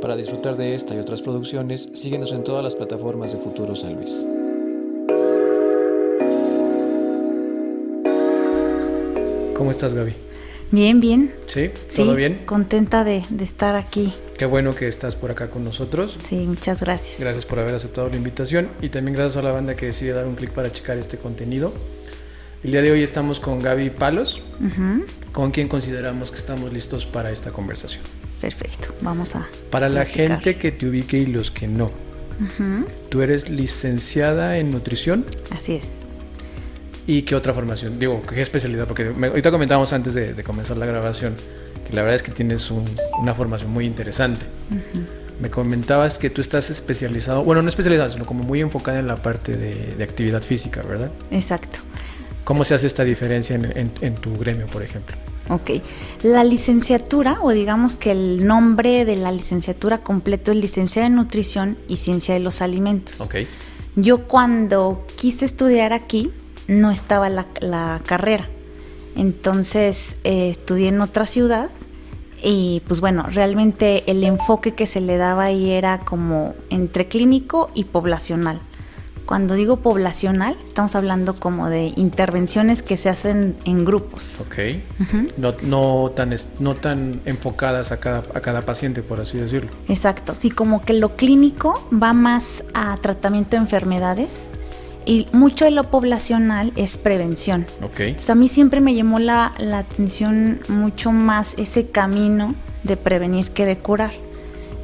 Para disfrutar de esta y otras producciones, síguenos en todas las plataformas de Futuro San Luis. ¿Cómo estás, Gaby? Bien, bien. ¿Sí? ¿Todo sí, bien? Contenta de, de, estar aquí. Qué bueno que estás por acá con nosotros. Sí, muchas gracias. Gracias por haber aceptado la invitación y también gracias a la banda que decide dar un clic para checar este contenido. El día de hoy estamos con Gaby Palos, uh -huh. con quien consideramos que estamos listos para esta conversación. Perfecto, vamos a. Para la gente que te ubique y los que no, uh -huh. tú eres licenciada en nutrición. Así es. ¿Y qué otra formación? Digo, ¿qué especialidad? Porque me, ahorita comentábamos antes de, de, comenzar la grabación que la verdad es que tienes un, una formación muy interesante. Uh -huh. Me comentabas que tú estás especializado, bueno, no especializado, sino como muy enfocada en la parte de, de actividad física, ¿verdad? Exacto. ¿Cómo se hace esta diferencia en, en, en, tu gremio, por ejemplo? Ok, la licenciatura, o digamos que el nombre de la licenciatura completo es licenciada en nutrición y ciencia de los alimentos. Ok. Yo cuando quise estudiar aquí, no estaba la, la carrera. Entonces eh, estudié en otra ciudad y pues bueno, realmente el enfoque que se le daba ahí era como entre clínico y poblacional. Cuando digo poblacional, estamos hablando como de intervenciones que se hacen en grupos. Ok. Uh -huh. no, no, tan, no tan enfocadas a cada, a cada paciente, por así decirlo. Exacto. Sí, como que lo clínico va más a tratamiento de enfermedades y mucho de lo poblacional es prevención. Okay. Entonces, a mí siempre me llamó la, la, atención mucho más ese camino de prevenir que de curar.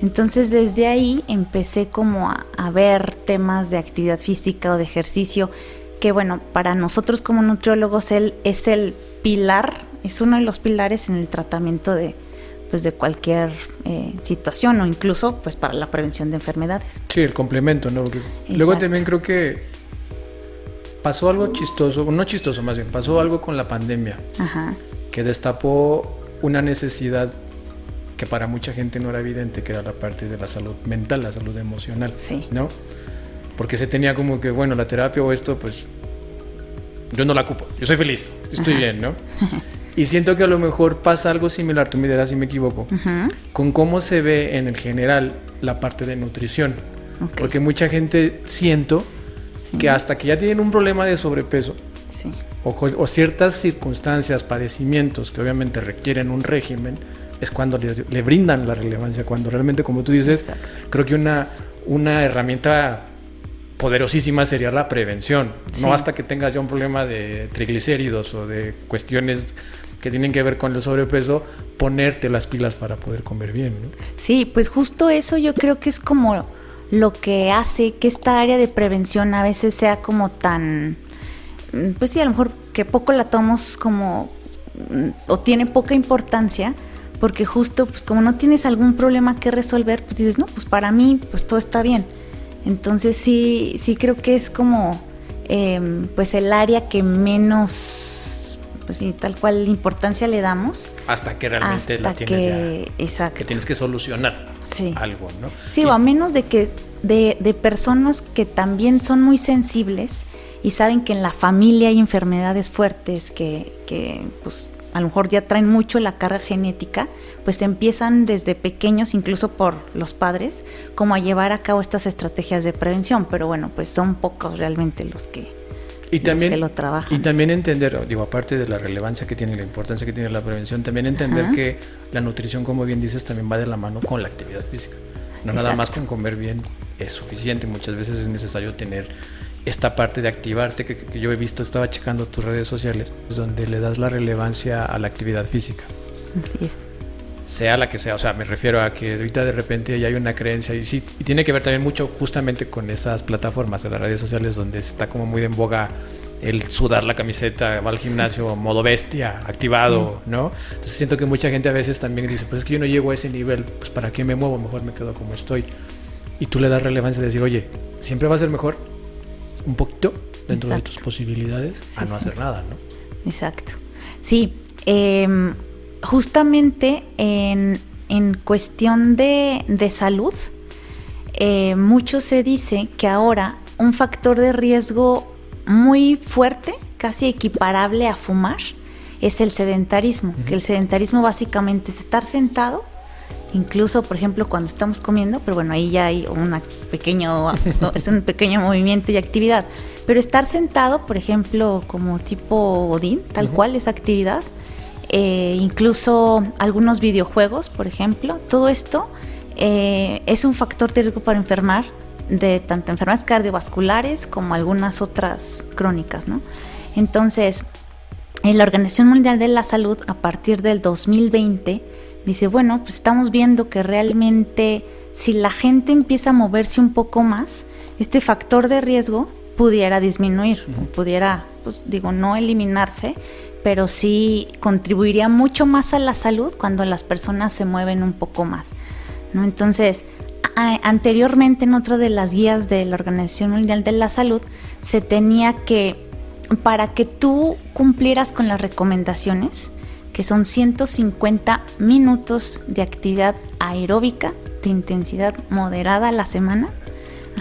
Entonces desde ahí empecé como a, a ver temas de actividad física o de ejercicio, que bueno, para nosotros como nutriólogos él es el pilar, es uno de los pilares en el tratamiento de, pues de cualquier eh, situación o incluso pues para la prevención de enfermedades. Sí, el complemento, ¿no? Luego también creo que pasó algo chistoso, no chistoso más bien, pasó algo con la pandemia Ajá. que destapó una necesidad que para mucha gente no era evidente, que era la parte de la salud mental, la salud emocional, sí. ¿no? Porque se tenía como que, bueno, la terapia o esto, pues yo no la ocupo, yo soy feliz, estoy Ajá. bien, ¿no? Y siento que a lo mejor pasa algo similar, tú me dirás si me equivoco, uh -huh. con cómo se ve en el general la parte de nutrición. Okay. Porque mucha gente siento sí. que hasta que ya tienen un problema de sobrepeso sí. o, o, ciertas circunstancias, padecimientos que obviamente requieren un régimen, es cuando le, le brindan la relevancia, cuando realmente, como tú dices, Exacto. creo que una, una herramienta poderosísima sería la prevención, sí. no hasta que tengas ya un problema de triglicéridos o de cuestiones que tienen que ver con el sobrepeso, ponerte las pilas para poder comer bien. ¿no? Sí, pues justo eso yo creo que es como lo que hace que esta área de prevención a veces sea como tan, pues sí, a lo mejor que poco la tomamos como, o tiene poca importancia, porque justo pues como no tienes algún problema que resolver, pues dices, no, pues para mí pues todo está bien. Entonces sí, sí creo que es como eh, pues el área que menos pues sí, tal cual importancia le damos. Hasta que realmente hasta la tienes que, ya. Exacto. Que tienes que solucionar sí. algo, ¿no? Sí, y, o a menos de que de, de, personas que también son muy sensibles y saben que en la familia hay enfermedades fuertes que, que pues a lo mejor ya traen mucho la carga genética, pues empiezan desde pequeños, incluso por los padres, como a llevar a cabo estas estrategias de prevención. Pero bueno, pues son pocos realmente los que, y también, que lo trabajan. Y también entender, digo, aparte de la relevancia que tiene, la importancia que tiene la prevención, también entender Ajá. que la nutrición, como bien dices, también va de la mano con la actividad física. No Exacto. nada más con comer bien es suficiente, muchas veces es necesario tener esta parte de activarte que, que, yo he visto, estaba checando tus redes sociales, donde le das la relevancia a la actividad física. Así es. Sea la que sea, o sea, me refiero a que ahorita de repente ya hay una creencia y sí, y tiene que ver también mucho justamente con esas plataformas de las redes sociales donde está como muy de en boga el sudar la camiseta, va al gimnasio modo bestia, activado, ¿no? Entonces siento que mucha gente a veces también dice, pues es que yo no llego a ese nivel, pues para qué me muevo, mejor me quedo como estoy. Y tú le das relevancia de decir, oye, siempre va a ser mejor un poquito dentro Exacto. de tus posibilidades sí, a no sí. hacer nada, ¿no? Exacto. Sí, eh, justamente en, en cuestión de, de salud, eh, mucho se dice que ahora un factor de riesgo muy fuerte, casi equiparable a fumar, es el sedentarismo, uh -huh. que el sedentarismo básicamente es estar sentado incluso por ejemplo cuando estamos comiendo, pero bueno, ahí ya hay una pequeño, es un pequeño movimiento y actividad. Pero estar sentado, por ejemplo, como tipo Odín, tal cual esa actividad, eh, incluso algunos videojuegos, por ejemplo, todo esto eh, es un factor de riesgo para enfermar de tanto enfermedades cardiovasculares como algunas otras crónicas, ¿no? Entonces, en la Organización Mundial de la Salud, a partir del 2020, dice, bueno, pues estamos viendo que realmente si la gente empieza a moverse un poco más, este factor de riesgo pudiera disminuir, pudiera, pues digo, no eliminarse, pero sí contribuiría mucho más a la salud cuando las personas se mueven un poco más. ¿no? Entonces, anteriormente en otra de las guías de la Organización Mundial de la Salud, se tenía que, para que tú cumplieras con las recomendaciones, que son 150 minutos de actividad aeróbica de intensidad moderada a la semana.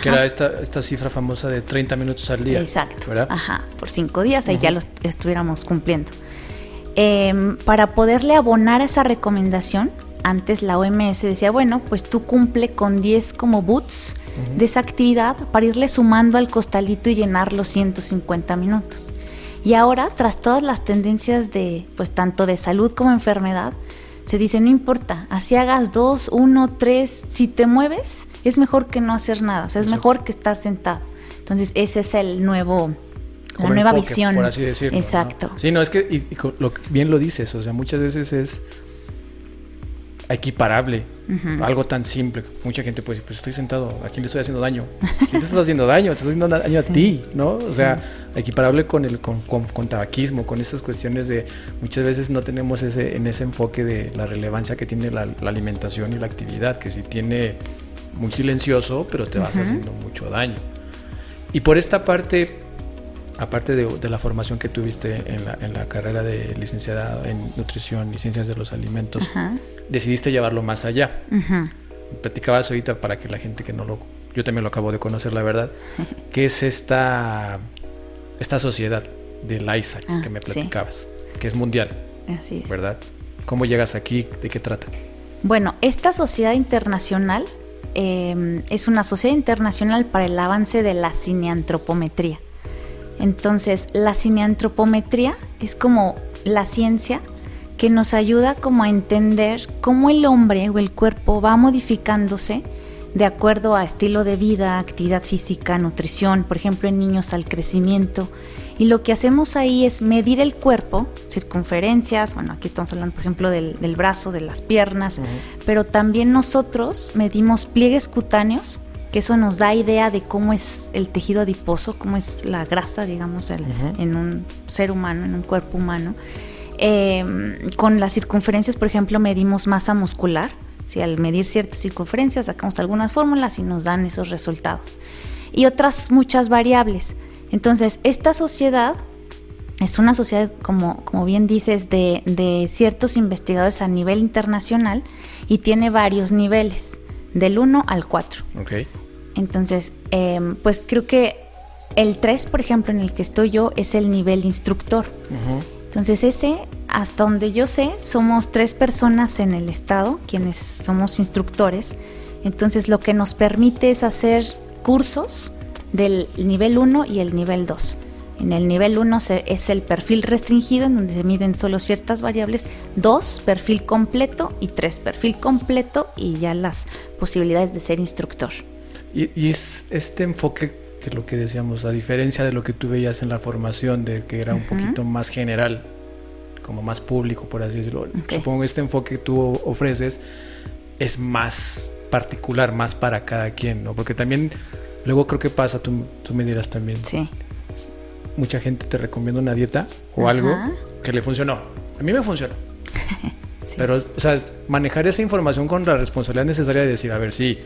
Que era esta, esta cifra famosa de 30 minutos al día. Exacto. Ajá, por cinco días, ahí ya lo estuviéramos cumpliendo. Em, para poderle abonar a esa recomendación, antes la OMS decía, bueno, pues tú cumple con 10 como boots de esa actividad para irle sumando al costalito y llenar los 150 minutos. Y ahora, tras todas las tendencias de, pues tanto de salud como enfermedad, se dice, no importa, así hagas dos, uno, tres, si te mueves, es mejor que no hacer nada, o sea, es mejor que estar sentado. Entonces, ese es el nuevo, la nueva visión. Por así decirlo. Exacto. Sí, no, es que, y, lo, bien lo dices, o sea, muchas veces es equiparable. Algo tan simple. Mucha gente puede decir, pues estoy sentado, ¿a quién le estoy haciendo daño? ¿Quién te estás haciendo daño? Te estás haciendo daño a ti, ¿no? O sea, equiparable con el con, con, tabaquismo, con esas cuestiones de muchas veces no tenemos ese en ese enfoque de la relevancia que tiene la, alimentación y la actividad, que si tiene muy silencioso, pero te vas haciendo mucho daño. Y por esta parte, aparte de, la formación que tuviste en la, en la, carrera de licenciada en nutrición y ciencias de los alimentos, decidiste llevarlo más allá. Platicabas ahorita para que la gente que no lo... Yo también lo acabo de conocer, la verdad, que es esta, esta sociedad del ISAC ah, que me platicabas, que es mundial. Así es. ¿Verdad? ¿Cómo llegas aquí? ¿De qué trata? Bueno, esta sociedad internacional eh, es una sociedad internacional para el avance de la cineantropometría. Entonces, la cineantropometría es como la ciencia que nos ayuda como a entender cómo el hombre o el cuerpo va modificándose de acuerdo a estilo de vida, actividad física, nutrición, por ejemplo en niños al crecimiento. Y lo que hacemos ahí es medir el cuerpo, circunferencias, bueno, aquí estamos hablando por ejemplo del, brazo, de las piernas, pero también nosotros medimos pliegues cutáneos que eso nos da idea de cómo es el tejido adiposo, cómo es la grasa, digamos, en un ser humano, en un cuerpo humano. Em, con las circunferencias, por ejemplo, medimos masa muscular. Si al medir ciertas circunferencias sacamos algunas fórmulas y nos dan esos resultados. Y otras muchas variables. Entonces, esta sociedad es una sociedad, como, como bien dices, de, de ciertos investigadores a nivel internacional y tiene varios niveles, del 1 al 4. Okay. Entonces, em, pues creo que el 3, por ejemplo, en el que estoy yo, es el nivel instructor. Entonces, ese, hasta donde yo sé, somos tres personas en el estado, quienes somos instructores. Entonces, lo que nos permite es hacer cursos del nivel 1 y el nivel 2. En el nivel 1 es el perfil restringido, en donde se miden solo ciertas variables. 2, perfil completo. Y 3, perfil completo y ya las posibilidades de ser instructor. Y, es este enfoque que lo que decíamos, a diferencia de lo que tú veías en la formación, de que era un poquito más general, como más público, por así decirlo. Supongo que este enfoque que tú ofreces es más particular, más para cada quien, ¿no? Porque también, luego creo que pasa, tú, tú me dirás también. Sí. Mucha gente te recomienda una dieta o algo que le funcionó. A mí me funcionó. Pero, o sea, manejar esa información con la responsabilidad necesaria de decir, a ver, sí,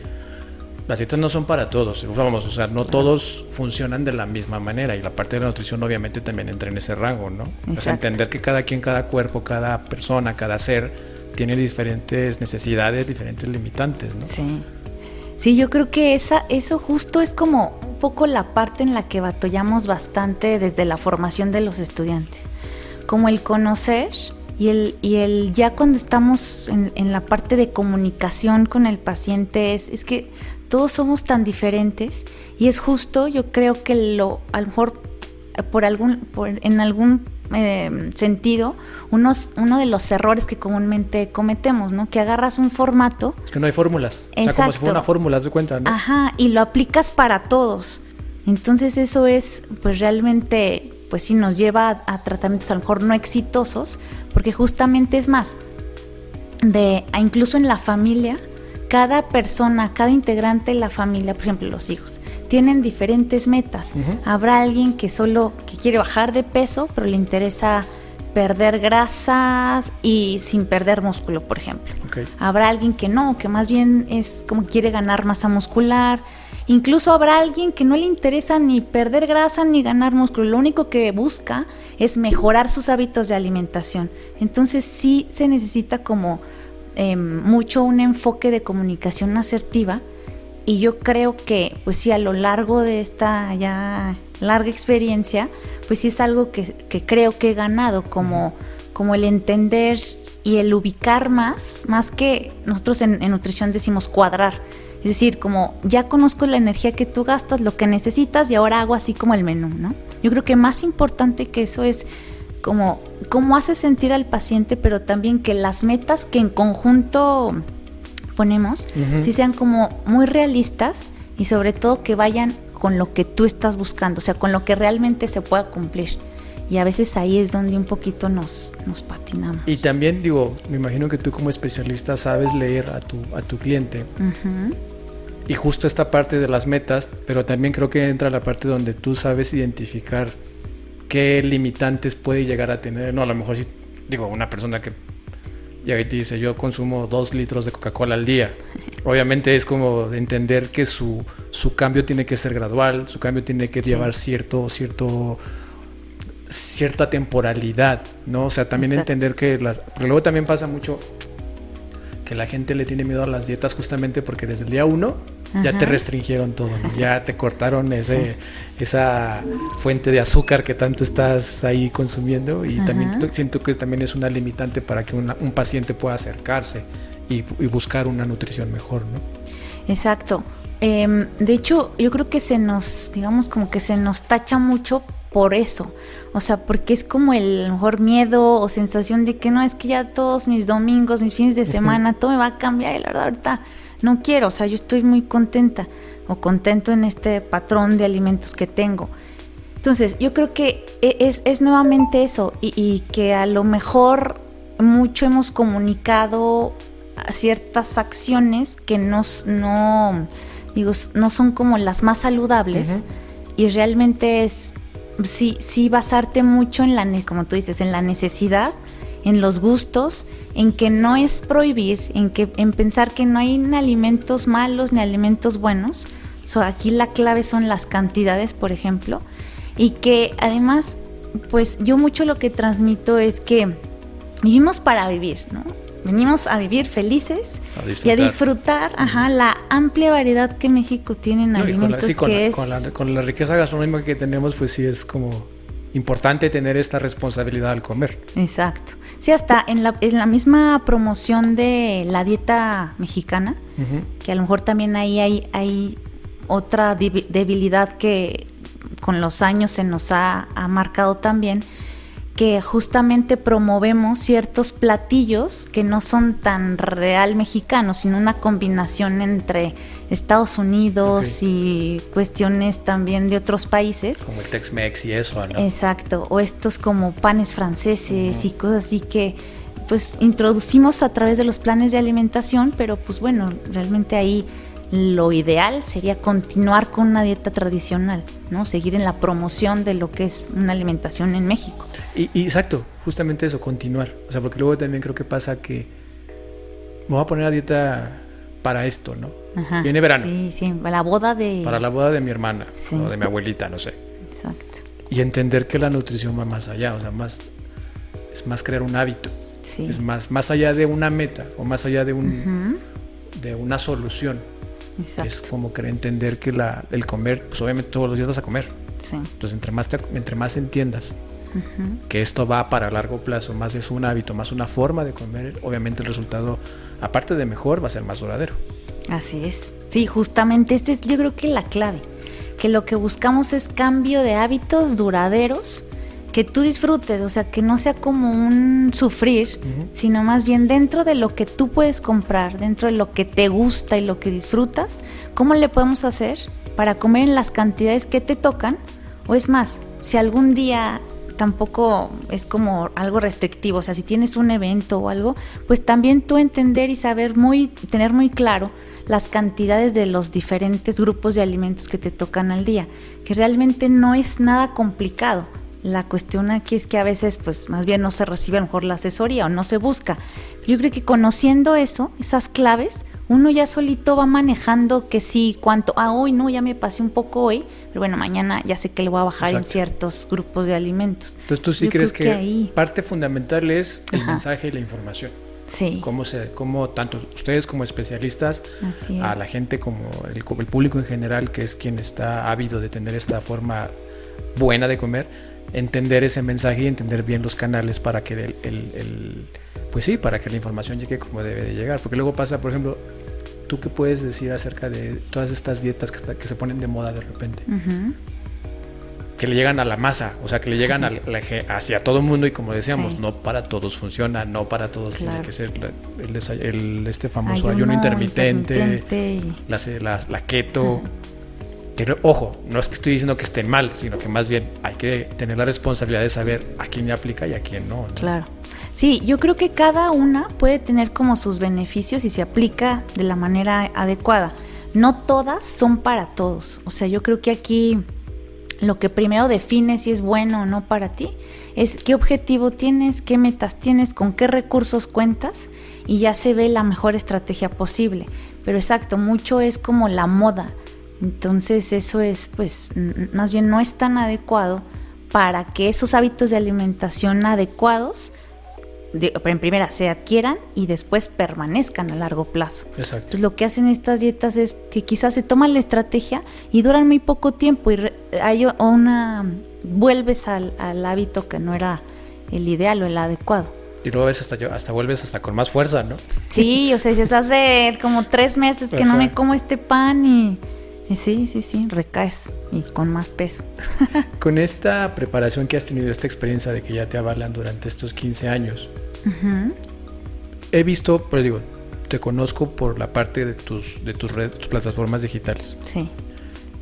las dietas no son para todos, vamos, o sea, no todos funcionan de la misma manera y la parte de la nutrición obviamente también entra en ese rango, ¿no? O sea, entender que cada quien, cada cuerpo, cada persona, cada ser tiene diferentes necesidades, diferentes limitantes, ¿no? Sí. Sí, yo creo que esa, eso justo es como un poco la parte en la que batallamos bastante desde la formación de los estudiantes. Como el conocer Y el, y el ya cuando estamos en, en la parte de comunicación con el paciente es, es que todos somos tan diferentes y es justo, yo creo que lo, a lo mejor por algún, por, en algún eh, sentido, unos, uno de los errores que comúnmente cometemos, ¿no? Que agarras un formato. Es que no hay fórmulas. O sea, como si fuera una fórmula, de cuenta, ¿no? Ajá, y lo aplicas para todos. Entonces eso es, pues realmente, pues sí nos lleva a, a tratamientos a lo mejor no exitosos, porque justamente es más, de, incluso en la familia, cada persona, cada integrante de la familia, por ejemplo los hijos, tienen diferentes metas. Uh -huh. Habrá alguien que solo que quiere bajar de peso, pero le interesa perder grasas y sin perder músculo, por ejemplo. Okay. Habrá alguien que no, que más bien es como quiere ganar masa muscular. Incluso habrá alguien que no le interesa ni perder grasa ni ganar músculo. Lo único que busca es mejorar sus hábitos de alimentación. Entonces sí se necesita como eh, mucho un enfoque de comunicación asertiva y yo creo que pues sí a lo largo de esta ya larga experiencia pues sí es algo que, que creo que he ganado como, como el entender y el ubicar más más que nosotros en, en nutrición decimos cuadrar es decir, como ya conozco la energía que tú gastas, lo que necesitas y ahora hago así como el menú, ¿no? Yo creo que más importante que eso es como cómo hace sentir al paciente, pero también que las metas que en conjunto ponemos, uh -huh. sí sean como muy realistas y sobre todo que vayan con lo que tú estás buscando, o sea, con lo que realmente se pueda cumplir. Y a veces ahí es donde un poquito nos, nos patinamos. Y también digo, me imagino que tú como especialista sabes leer a tu, a tu cliente. Uh -huh. Y justo esta parte de las metas, pero también creo que entra la parte donde tú sabes identificar qué limitantes puede llegar a tener. No, a lo mejor si digo, una persona que llega y te dice, yo consumo dos litros de Coca-Cola al día. Obviamente es como de entender que su, su cambio tiene que ser gradual, su cambio tiene que sí. llevar cierto, cierto, cierta temporalidad, ¿no? O sea, también Exacto. entender que las... Porque luego también pasa mucho que la gente le tiene miedo a las dietas justamente porque desde el día uno ya te restringieron todo, ¿no? ya te cortaron ese, sí. esa fuente de azúcar que tanto estás ahí consumiendo y Ajá. también siento que también es una limitante para que una, un paciente pueda acercarse y, y, buscar una nutrición mejor, ¿no? Exacto. Eh, de hecho, yo creo que se nos, digamos, como que se nos tacha mucho por eso. O sea, porque es como el mejor miedo o sensación de que no, es que ya todos mis domingos, mis fines de semana, todo me va a cambiar y la verdad ahorita no quiero, o sea, yo estoy muy contenta o contento en este patrón de alimentos que tengo. Entonces, yo creo que e, es, es nuevamente eso y, y, que a lo mejor mucho hemos comunicado ciertas acciones que no, no, digo, no son como las más saludables uh -huh. y realmente es sí, sí basarte mucho en la, como tú dices, en la necesidad en los gustos, en que no es prohibir, en que en pensar que no hay ni alimentos malos ni alimentos buenos. So, aquí la clave son las cantidades, por ejemplo, y que además, pues yo mucho lo que transmito es que vivimos para vivir, ¿no? Venimos a vivir felices a y a disfrutar ajá, la amplia variedad que México tiene en no, alimentos. La, sí, con, que la, es... con, la, con la riqueza gastronómica que tenemos, pues sí es como importante tener esta responsabilidad al comer. Exacto. Sí, hasta en la, en la misma promoción de la dieta mexicana, uh -huh. que a lo mejor también ahí hay, hay otra debilidad que con los años se nos ha, ha marcado también, que justamente promovemos ciertos platillos que no son tan real mexicanos, sino una combinación entre Estados Unidos okay. y cuestiones también de otros países. Como el Tex-Mex y eso, ¿no? Exacto, o estos como panes franceses uh -huh. y cosas así que pues introducimos a través de los planes de alimentación, pero pues bueno, realmente ahí lo ideal sería continuar con una dieta tradicional, ¿no? Seguir en la promoción de lo que es una alimentación en México. Y, y, exacto, justamente eso, continuar. O sea, porque luego también creo que pasa que me voy a poner a dieta para esto, ¿no? Ajá, Viene verano. Sí, sí, la boda de... Para la boda de mi hermana sí. o de mi abuelita, no sé. Exacto. Y entender que la nutrición va más allá, o sea, más es más crear un hábito. Sí. Es más, más allá de una meta o más allá de, un, uh -huh. de una solución. Exacto. Es como querer entender que la, el comer, pues obviamente todos los días vas a comer. Sí. Entonces, entre más, te, entre más entiendas que esto va para largo plazo, más es un hábito, más una forma de comer, obviamente el resultado, aparte de mejor, va a ser más duradero. Así es. Sí, justamente este es yo creo que la clave, que lo que buscamos es cambio de hábitos duraderos, que tú disfrutes, o sea, que no sea como un sufrir, sino más bien dentro de lo que tú puedes comprar, dentro de lo que te gusta y lo que disfrutas, ¿cómo le podemos hacer para comer en las cantidades que te tocan? O es más, si algún día tampoco es como algo restrictivo, o sea, si tienes un evento o algo, pues también tú entender y saber muy, tener muy claro las cantidades de los diferentes grupos de alimentos que te tocan al día, que realmente no es nada complicado. La cuestión aquí es que a veces, pues más bien no se recibe a lo mejor la asesoría o no se busca. yo creo que conociendo eso, esas claves, uno ya solito va manejando que sí, cuánto, ah, hoy no, ya me pasé un poco hoy, pero bueno, mañana ya sé que le voy a bajar en ciertos grupos de alimentos. Entonces tú sí crees que, parte fundamental es el mensaje y la información. Sí. Cómo, se, cómo tanto ustedes como especialistas, a la gente como el, el, público en general, que es quien está ávido de tener esta forma buena de comer, entender ese mensaje y entender bien los canales para que el, el, pues sí, para que la información llegue como debe de llegar. Porque luego pasa, por ejemplo, ¿tú qué puedes decir acerca de todas estas dietas que, que se ponen de moda de repente? que le llegan a la masa, o sea, que le llegan a hacia todo el mundo y como decíamos, no para todos funciona, no para todos tiene que ser el, este famoso ayuno, intermitente, la, keto. Pero ojo, no es que estoy diciendo que estén mal, sino que más bien hay que tener la responsabilidad de saber a quién le aplica y a quién no. Claro. Sí, yo creo que cada una puede tener como sus beneficios y se aplica de la manera adecuada. No todas son para todos. O sea, yo creo que aquí lo que primero define si es bueno o no para ti es qué objetivo tienes, qué metas tienes, con qué recursos cuentas y ya se ve la mejor estrategia posible. Pero exacto, mucho es como la moda. Entonces eso es, pues, más bien no es tan adecuado para que esos hábitos de alimentación adecuados en primera se adquieran y después permanezcan a largo plazo. Exacto. Entonces lo que hacen estas dietas es que quizás se toman la estrategia y duran muy poco tiempo y hay una vuelves al, hábito que no era el ideal o el adecuado. Y luego ves hasta, hasta vuelves hasta con más fuerza, ¿no? Sí, o sea, dices, hace como tres meses que no me como este pan y, y, sí, sí, sí, recaes y con más peso. con esta preparación que has tenido, esta experiencia de que ya te avalan durante estos 15 años, He visto, pero digo, te conozco por la parte de tus, de tus, tus plataformas digitales. Sí.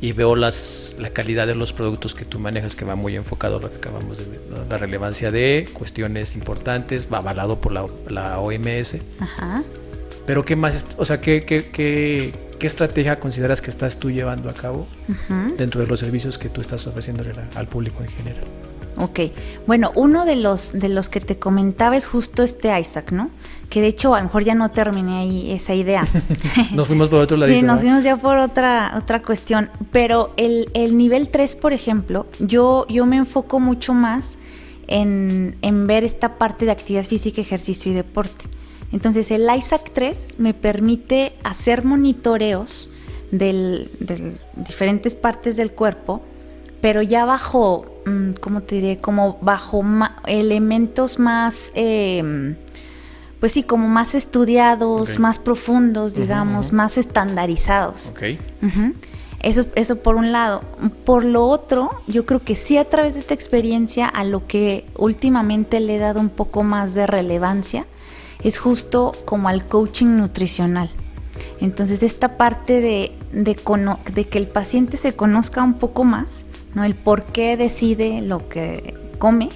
Y veo las, la calidad de los productos que tú manejas, que va muy enfocado a lo que acabamos de ver. La relevancia de cuestiones importantes, va avalado por la, la OMS. Ajá. Pero ¿qué más? O sea, ¿qué, qué, qué, qué estrategia consideras que estás tú llevando a cabo dentro de los servicios que tú estás ofreciéndole al público en general? Ok, bueno, uno de los, de los que te comentaba es justo este Isaac, ¿no? Que de hecho a lo mejor ya no terminé ahí esa idea. nos fuimos por otro lado. Sí, nos fuimos ya por otra, otra cuestión. Pero el, el nivel 3, por ejemplo, yo, yo me enfoco mucho más en, en ver esta parte de actividad física, ejercicio y deporte. Entonces el Isaac 3 me permite hacer monitoreos de diferentes partes del cuerpo, pero ya bajo Mm, ¿cómo te diré? Como bajo elementos más, em, pues sí, como más estudiados, más profundos, digamos, más estandarizados. Ok. Eso, eso por un lado. Por lo otro, yo creo que sí a través de esta experiencia a lo que últimamente le he dado un poco más de relevancia es justo como al coaching nutricional. Entonces esta parte de, de, de que el paciente se conozca un poco más, ¿no? El por qué decide lo que come.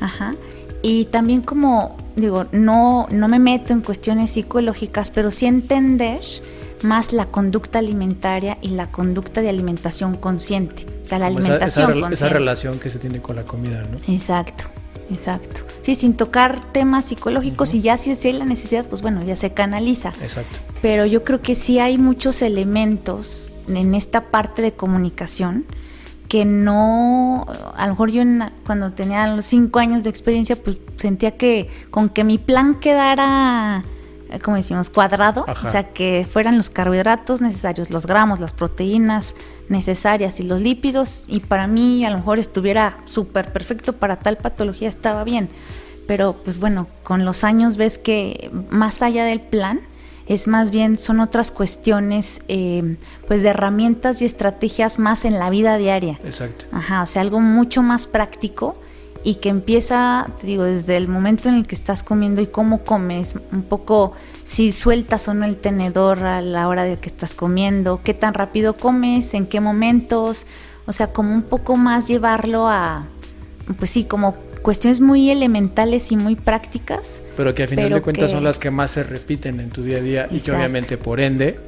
Ajá. Y también como, digo, no, no me meto en cuestiones psicológicas, pero sí entender más la conducta alimentaria y la conducta de alimentación consciente. O sea, la alimentación esa, consciente. Esa relación que se tiene con la comida, ¿no? Exacto, exacto. Sí, sin tocar temas psicológicos y ya si es la necesidad, pues bueno, ya se canaliza. Exacto. Pero yo creo que sí hay muchos elementos en esta parte de comunicación que no, a lo mejor yo cuando tenía los cinco años de experiencia, pues sentía que con que mi plan quedara como decimos, cuadrado, o sea, que fueran los carbohidratos necesarios, los gramos, las proteínas necesarias y los lípidos, y para mí a lo mejor estuviera súper perfecto para tal patología, estaba bien. Pero pues bueno, con los años ves que más allá del plan, es más bien, son otras cuestiones, eh, pues de herramientas y estrategias más en la vida diaria. Exacto. Ajá, o sea, algo mucho más práctico y que empieza, te digo, desde el momento en el que estás comiendo y cómo comes, un poco si sueltas o no el tenedor a la hora de que estás comiendo, qué tan rápido comes, en qué momentos, o sea, como un poco más llevarlo a, pues sí, como cuestiones muy elementales y muy prácticas. Pero que a final de cuentas son las que más se repiten en tu día a día y que obviamente por ende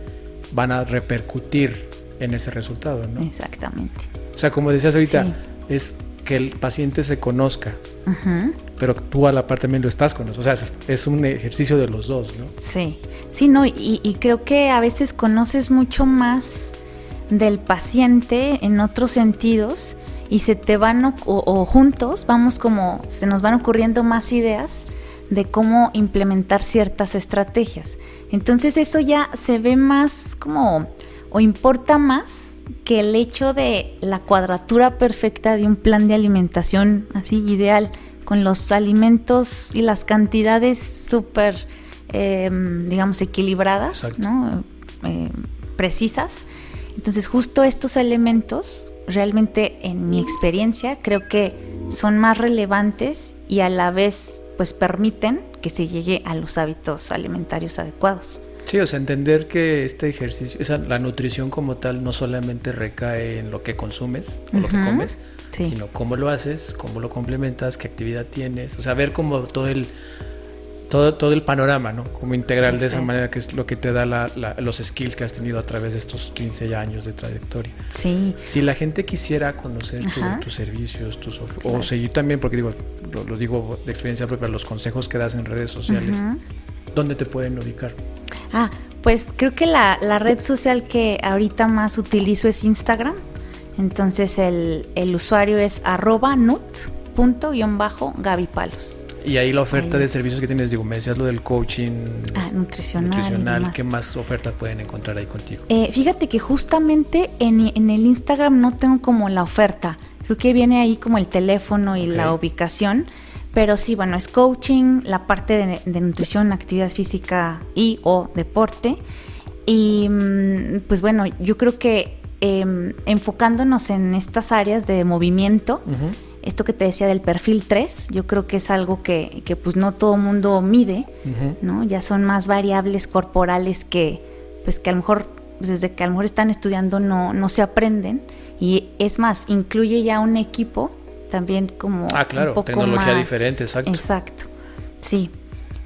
van a repercutir en ese resultado, ¿no? Exactamente. O sea, como decías ahorita, es que el paciente se conozca, pero tú a la parte también lo estás conociendo. O sea, es, un ejercicio de los dos, ¿no? Sí, sí, no, y, y, creo que a veces conoces mucho más del paciente en otros sentidos y se te van, o, o juntos, vamos como, se nos van ocurriendo más ideas de cómo implementar ciertas estrategias. Entonces eso ya se ve más como, o importa más que el hecho de la cuadratura perfecta de un plan de alimentación así ideal, con los alimentos y las cantidades súper, em, digamos, equilibradas, ¿no? Eh, precisas. Entonces justo estos elementos, realmente en mi experiencia, creo que son más relevantes y a la vez pues permiten que se llegue a los hábitos alimentarios adecuados. Sí, o sea, entender que este ejercicio, esa, la nutrición como tal no solamente recae en lo que consumes o lo que comes, sino cómo lo haces, cómo lo complementas, qué actividad tienes, o sea, ver como todo el todo, todo el panorama, ¿no? Como integral de esa manera que es lo que te da la, los skills que has tenido a través de estos 15 años de trayectoria. Sí. Si la gente quisiera conocer tus servicios, tus o seguir también, porque digo, lo, digo de experiencia propia, los consejos que das en redes sociales, ¿dónde te pueden ubicar? Ah, pues creo que la, red social que ahorita más utilizo es Instagram. Entonces el, usuario es arroba nut.gavipalos. Y ahí la oferta de servicios que tienes, digo, me decías lo del coaching ah, nutricional. nutricional ¿Qué más ofertas pueden encontrar ahí contigo? Eh, fíjate que justamente en, el Instagram no tengo como la oferta. Creo que viene ahí como el teléfono y la ubicación pero sí, bueno, es coaching, la parte de, nutrición, actividad física y o deporte. Y mm, pues bueno, yo creo que em, enfocándonos en estas áreas de movimiento, esto que te decía del perfil 3, yo creo que es algo que, que pues no todo mundo mide, ¿no? Ya son más variables corporales que pues que a lo mejor pues, desde que a lo mejor están estudiando no, no se aprenden y es más, incluye ya un equipo también como ah claro tecnología diferente exacto. Exacto sí.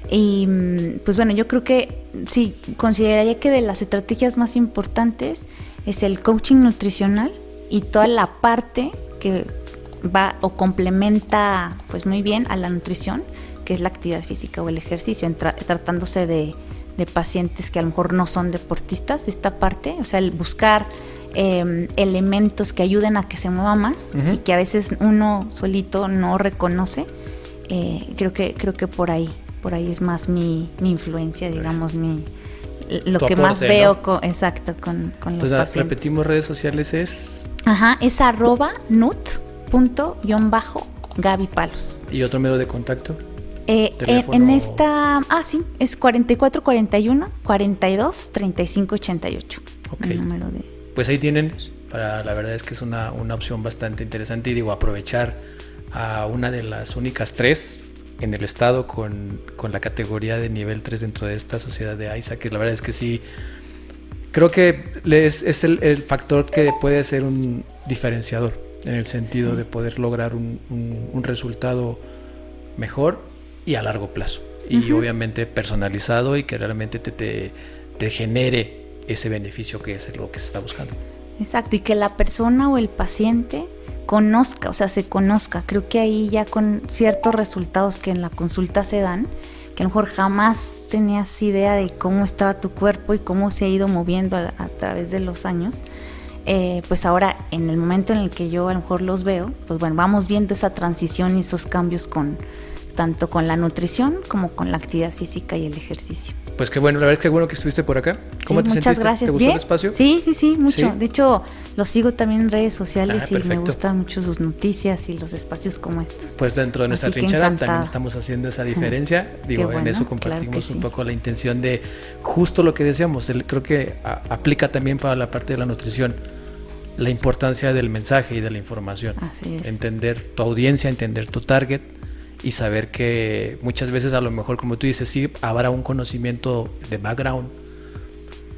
Y mm, pues bueno yo creo que sí consideraría que de las estrategias más importantes es el coaching nutricional y toda la parte que va o complementa pues muy bien a la nutrición que es la actividad física o el ejercicio tratándose de, de pacientes que a lo mejor no son deportistas esta parte o sea el buscar Em, elementos que ayuden a que se mueva más y que a veces uno solito no reconoce. Eh, creo que creo que por ahí por ahí es más mi, influencia, pues, digamos, mi lo que más veo, con, exacto, con, con los pacientes. repetimos redes sociales es... Ajá, es arroba nut punto bajo Gaby Palos. ¿Y otro medio de contacto? Eh, en, esta, ah sí, es 4441 42 35 88. Ok. El número de pues ahí tienen, para la verdad es que es una, opción bastante interesante. Y digo, aprovechar a una de las únicas tres en el estado con, la categoría de nivel 3 dentro de esta sociedad de AISA, que la verdad es que sí, creo que es, es el, factor que puede ser un diferenciador en el sentido de poder lograr un, resultado mejor y a largo plazo. Y obviamente personalizado y que realmente te, te genere ese beneficio que es lo que se está buscando. Exacto, y que la persona o el paciente conozca, o sea, se conozca. Creo que ahí ya con ciertos resultados que en la consulta se dan, que a lo mejor jamás tenías idea de cómo estaba tu cuerpo y cómo se ha ido moviendo a, través de los años, eh, pues ahora en el momento en el que yo a lo mejor los veo, pues bueno, vamos viendo esa transición y esos cambios con, tanto con la nutrición como con la actividad física y el ejercicio. Pues qué bueno, la verdad es que bueno que estuviste por acá. ¿Cómo te muchas sentiste? gracias. ¿Te gustó ¿Bien? el espacio? Sí, sí, sí, mucho. ¿Sí? De hecho, lo sigo también en redes sociales Ah, y me gustan mucho sus noticias y los espacios como estos. Pues dentro de nuestra Así trinchera también estamos haciendo esa diferencia. Digo, en eso claro compartimos un sí. poco la intención de justo lo que decíamos. el- creo que a- aplica también para la parte de la nutrición. La importancia del mensaje y de la información. Así es. Entender tu audiencia, entender tu target y saber que muchas veces a lo mejor, como tú dices, sí habrá un conocimiento de background,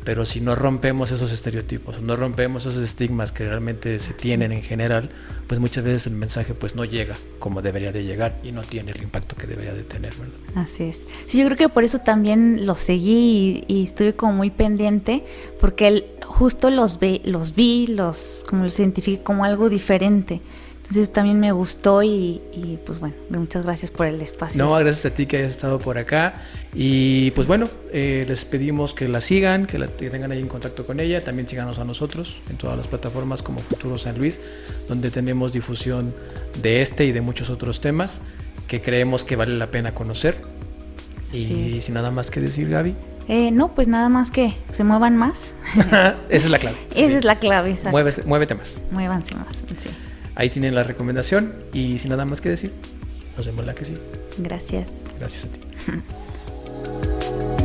pero si no rompemos esos estereotipos, no rompemos esos estigmas que realmente se tienen en general, pues muchas veces el mensaje pues no llega como debería de llegar y no tiene el impacto que debería de tener, ¿verdad? Así es. Sí, yo creo que por eso también los seguí y, y estuve como muy pendiente, porque él, justo los, ve, los vi, los, como los identifiqué como algo diferente. Entonces también me gustó y, y, pues bueno, muchas gracias por el espacio. No, gracias a ti que hayas estado por acá. Y pues bueno, eh, les pedimos que la sigan, que, la, que tengan ahí en contacto con ella. También síganos a nosotros en todas las plataformas como Futuro San Luis, donde tenemos difusión de este y de muchos otros temas que creemos que vale la pena conocer. Y sin nada más que decir, Gaby, Eh, no, pues nada más que se muevan más. esa es la clave. Esa es la clave. exacto. Muévese- muévete más. Muévanse más. Sí. Ahí tienen la recomendación y sin nada más que decir, nos vemos la que sí. Gracias. Gracias a ti.